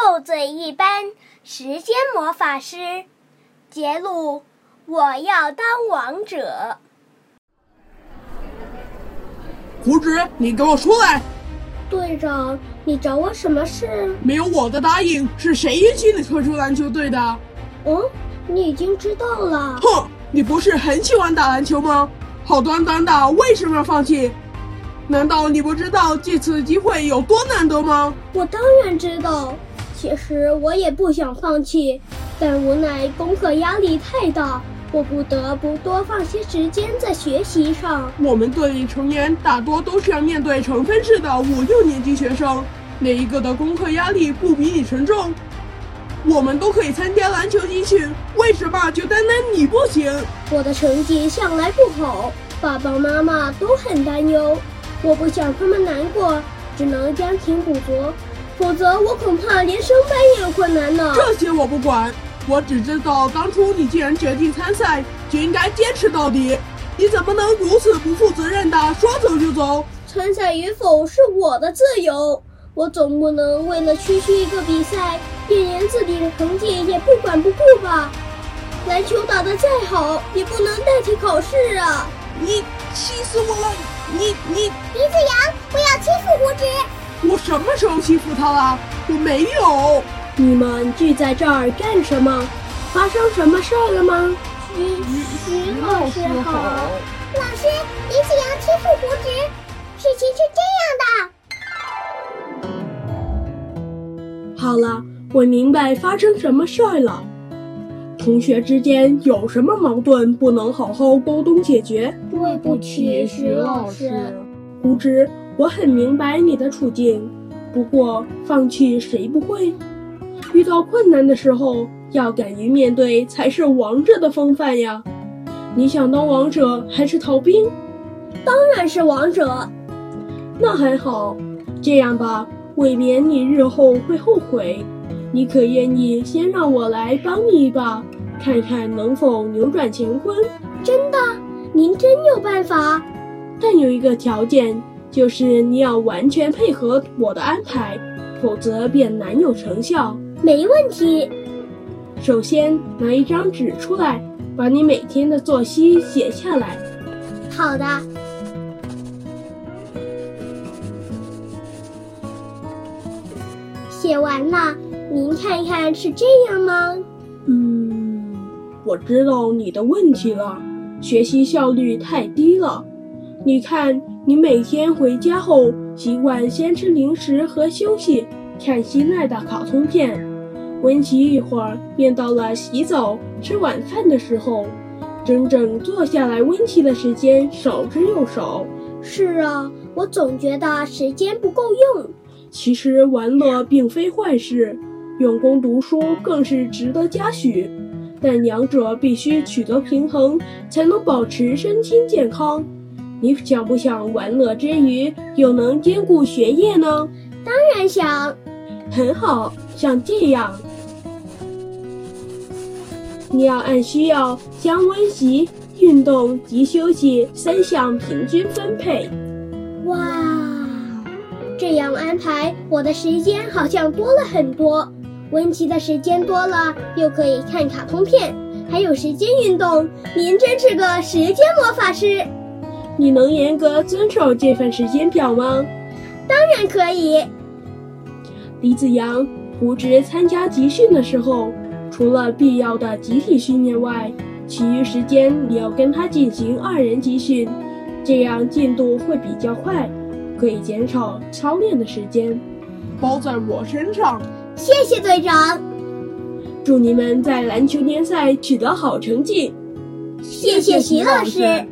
斗嘴一般，时间魔法师。杰鲁，我要当王者。胡子，你给我出来！队长，你找我什么事？没有我的答应，是谁允许你退出篮球队的？嗯，你已经知道了。哼，你不是很喜欢打篮球吗？好端端的，为什么要放弃？难道你不知道这次机会有多难得吗？我当然知道。其实我也不想放弃，但无奈功课压力太大，我不得不多放些时间在学习上。我们队里成员大多都是要面对成分制的五六年级学生，哪一个的功课压力不比你沉重？我们都可以参加篮球集训，为什么就单单你不行？我的成绩向来不好，爸爸妈妈都很担忧，我不想他们难过，只能将勤补拙。否则，我恐怕连升班也有困难呢。这些我不管，我只知道当初你既然决定参赛，就应该坚持到底。你怎么能如此不负责任的说走就走？参赛与否是我的自由，我总不能为了区区一个比赛，便连自己的成绩也不管不顾吧？篮球打得再好，也不能代替考试啊！你气死我了！你你李子阳，不要欺负胡子！我什么时候欺负他了？我没有。你们聚在这儿干什么？发生什么事儿了吗？徐徐老师好。老师，李子阳欺负胡植，事情是这样的。好了，我明白发生什么事儿了。同学之间有什么矛盾不能好好沟通解决？对不起，徐老师。胡子。我很明白你的处境，不过放弃谁不会？遇到困难的时候要敢于面对才是王者的风范呀！你想当王者还是逃兵？当然是王者。那还好，这样吧，未免你日后会后悔。你可愿意先让我来帮你一把，看看能否扭转乾坤？真的？您真有办法？但有一个条件。就是你要完全配合我的安排，否则便难有成效。没问题。首先拿一张纸出来，把你每天的作息写下来。好的。写完了，您看看是这样吗？嗯，我知道你的问题了，学习效率太低了。你看，你每天回家后习惯先吃零食和休息，看心爱的卡通片，温习一会儿，便到了洗澡、吃晚饭的时候，整整坐下来温习的时间少之又少。是啊，我总觉得时间不够用。其实玩乐并非坏事，用功读书更是值得嘉许，但两者必须取得平衡，才能保持身心健康。你想不想玩乐之余又能兼顾学业呢？当然想。很好，像这样，你要按需要将温习、运动及休息三项平均分配。哇，这样安排，我的时间好像多了很多。温习的时间多了，又可以看卡通片，还有时间运动。您真是个时间魔法师。你能严格遵守这份时间表吗？当然可以。李子阳，胡直参加集训的时候，除了必要的集体训练外，其余时间你要跟他进行二人集训，这样进度会比较快，可以减少操练的时间。包在我身上。谢谢队长。祝你们在篮球联赛取得好成绩。谢谢徐老师。